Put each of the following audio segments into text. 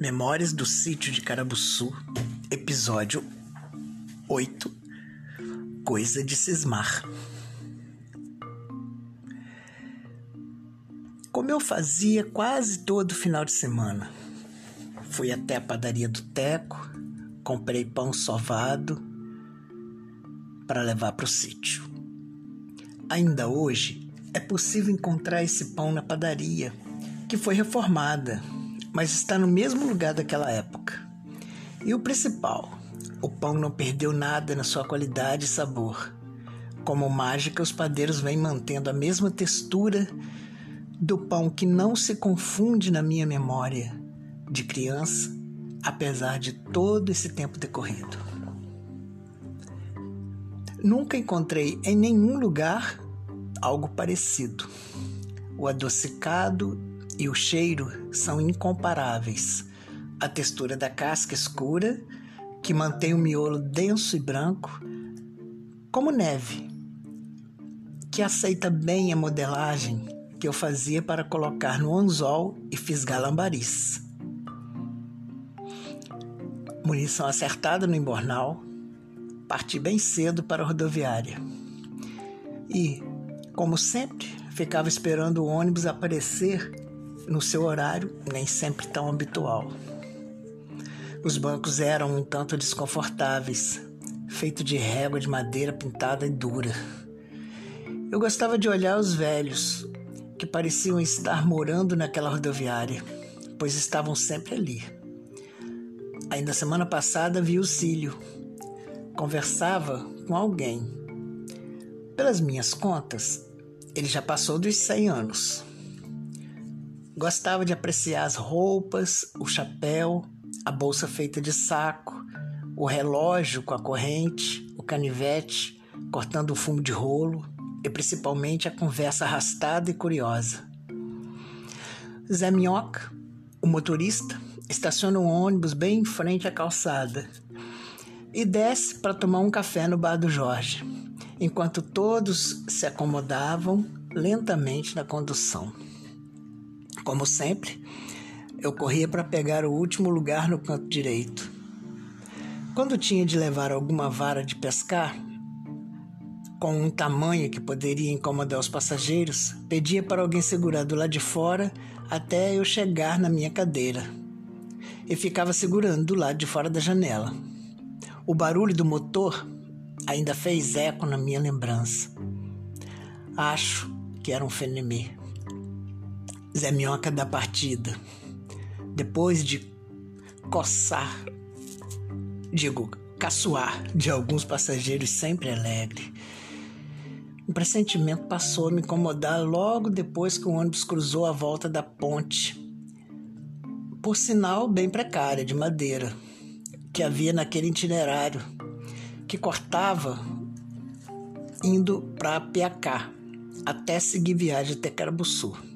Memórias do Sítio de Carabuçu, episódio 8 Coisa de Cismar. Como eu fazia quase todo final de semana, fui até a padaria do Teco, comprei pão sovado para levar para o sítio. Ainda hoje é possível encontrar esse pão na padaria, que foi reformada mas está no mesmo lugar daquela época. E o principal, o pão não perdeu nada na sua qualidade e sabor. Como mágica, os padeiros vêm mantendo a mesma textura do pão que não se confunde na minha memória de criança, apesar de todo esse tempo decorrido. Nunca encontrei em nenhum lugar algo parecido. O adocicado e o cheiro são incomparáveis. A textura da casca escura, que mantém o miolo denso e branco, como neve, que aceita bem a modelagem que eu fazia para colocar no anzol e fisgar lambaris. Munição acertada no embornal, parti bem cedo para a rodoviária. E, como sempre, ficava esperando o ônibus aparecer no seu horário nem sempre tão habitual. Os bancos eram um tanto desconfortáveis, feito de régua de madeira pintada e dura. Eu gostava de olhar os velhos, que pareciam estar morando naquela rodoviária, pois estavam sempre ali. Ainda semana passada vi o Cílio. Conversava com alguém. Pelas minhas contas, ele já passou dos 100 anos. Gostava de apreciar as roupas, o chapéu, a bolsa feita de saco, o relógio com a corrente, o canivete cortando o fumo de rolo e principalmente a conversa arrastada e curiosa. Zé Minhoca, o motorista, estaciona um ônibus bem em frente à calçada e desce para tomar um café no bar do Jorge, enquanto todos se acomodavam lentamente na condução. Como sempre, eu corria para pegar o último lugar no canto direito. Quando tinha de levar alguma vara de pescar, com um tamanho que poderia incomodar os passageiros, pedia para alguém segurar do lado de fora até eu chegar na minha cadeira. E ficava segurando do lado de fora da janela. O barulho do motor ainda fez eco na minha lembrança. Acho que era um fenemê. Zé Minhoca da partida. Depois de coçar, digo, caçoar de alguns passageiros sempre alegre. Um pressentimento passou a me incomodar logo depois que o ônibus cruzou a volta da ponte. Por sinal, bem precária, de madeira, que havia naquele itinerário, que cortava indo para Piacá, até seguir viagem até Carabuçu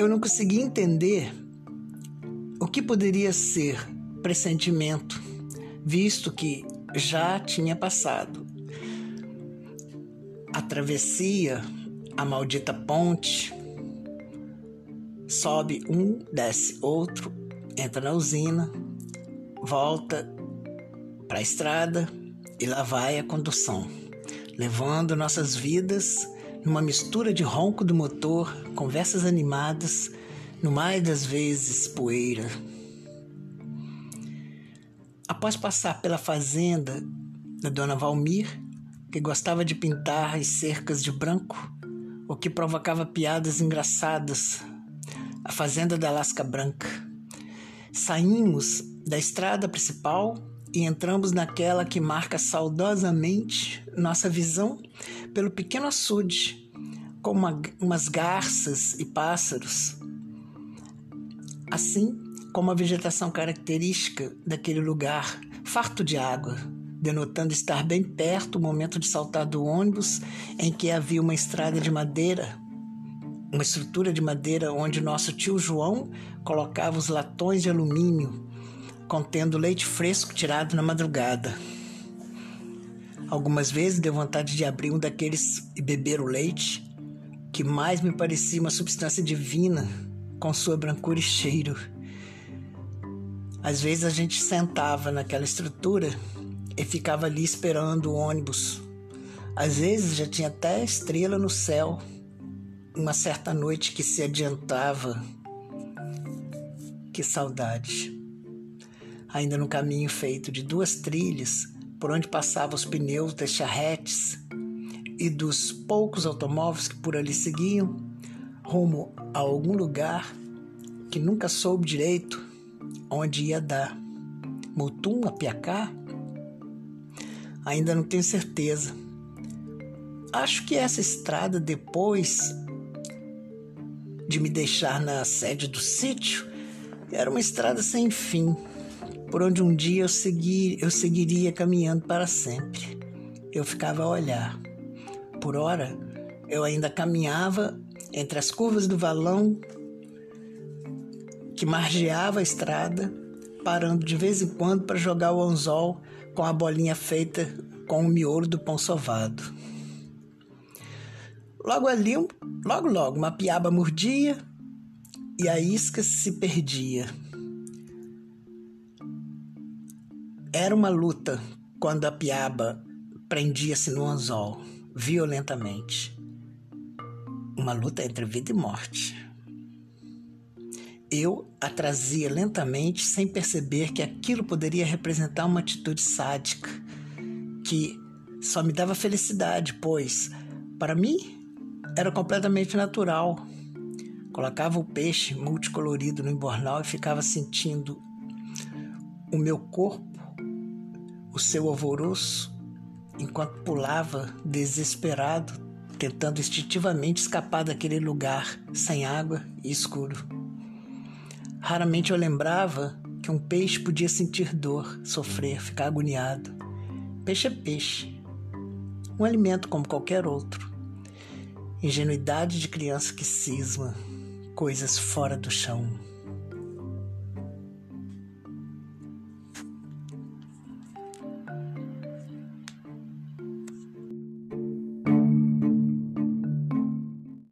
eu não consegui entender o que poderia ser pressentimento, visto que já tinha passado. A travessia, a maldita ponte, sobe um, desce outro, entra na usina, volta para a estrada e lá vai a condução, levando nossas vidas numa mistura de ronco do motor, conversas animadas, no mais das vezes poeira. Após passar pela fazenda da dona Valmir, que gostava de pintar as cercas de branco, o que provocava piadas engraçadas, a fazenda da Lasca Branca, saímos da estrada principal e entramos naquela que marca saudosamente nossa visão pelo pequeno açude, com uma, umas garças e pássaros, assim como a vegetação característica daquele lugar, farto de água, denotando estar bem perto o momento de saltar do ônibus em que havia uma estrada de madeira, uma estrutura de madeira onde nosso tio João colocava os latões de alumínio contendo leite fresco tirado na madrugada. Algumas vezes deu vontade de abrir um daqueles e beber o leite, que mais me parecia uma substância divina com sua brancura e cheiro. Às vezes a gente sentava naquela estrutura e ficava ali esperando o ônibus. Às vezes já tinha até estrela no céu. Uma certa noite que se adiantava. Que saudade. Ainda no caminho feito de duas trilhas, por onde passavam os pneus das charretes e dos poucos automóveis que por ali seguiam, rumo a algum lugar que nunca soube direito onde ia dar. Mutum, Apiacá? Ainda não tenho certeza. Acho que essa estrada, depois de me deixar na sede do sítio, era uma estrada sem fim, por onde um dia eu, segui, eu seguiria caminhando para sempre. Eu ficava a olhar. Por hora, eu ainda caminhava entre as curvas do valão que margeava a estrada, parando de vez em quando para jogar o anzol com a bolinha feita com o miolo do pão sovado. Logo ali, logo logo, uma piaba mordia e a isca se perdia. Era uma luta quando a piaba prendia-se no anzol, violentamente. Uma luta entre vida e morte. Eu a trazia lentamente, sem perceber que aquilo poderia representar uma atitude sádica, que só me dava felicidade, pois, para mim, era completamente natural. Colocava o peixe multicolorido no embornal e ficava sentindo o meu corpo, o seu alvoroço, enquanto pulava desesperado, tentando instintivamente escapar daquele lugar sem água e escuro. Raramente eu lembrava que um peixe podia sentir dor, sofrer, ficar agoniado. Peixe é peixe, um alimento como qualquer outro. Ingenuidade de criança que cisma, coisas fora do chão.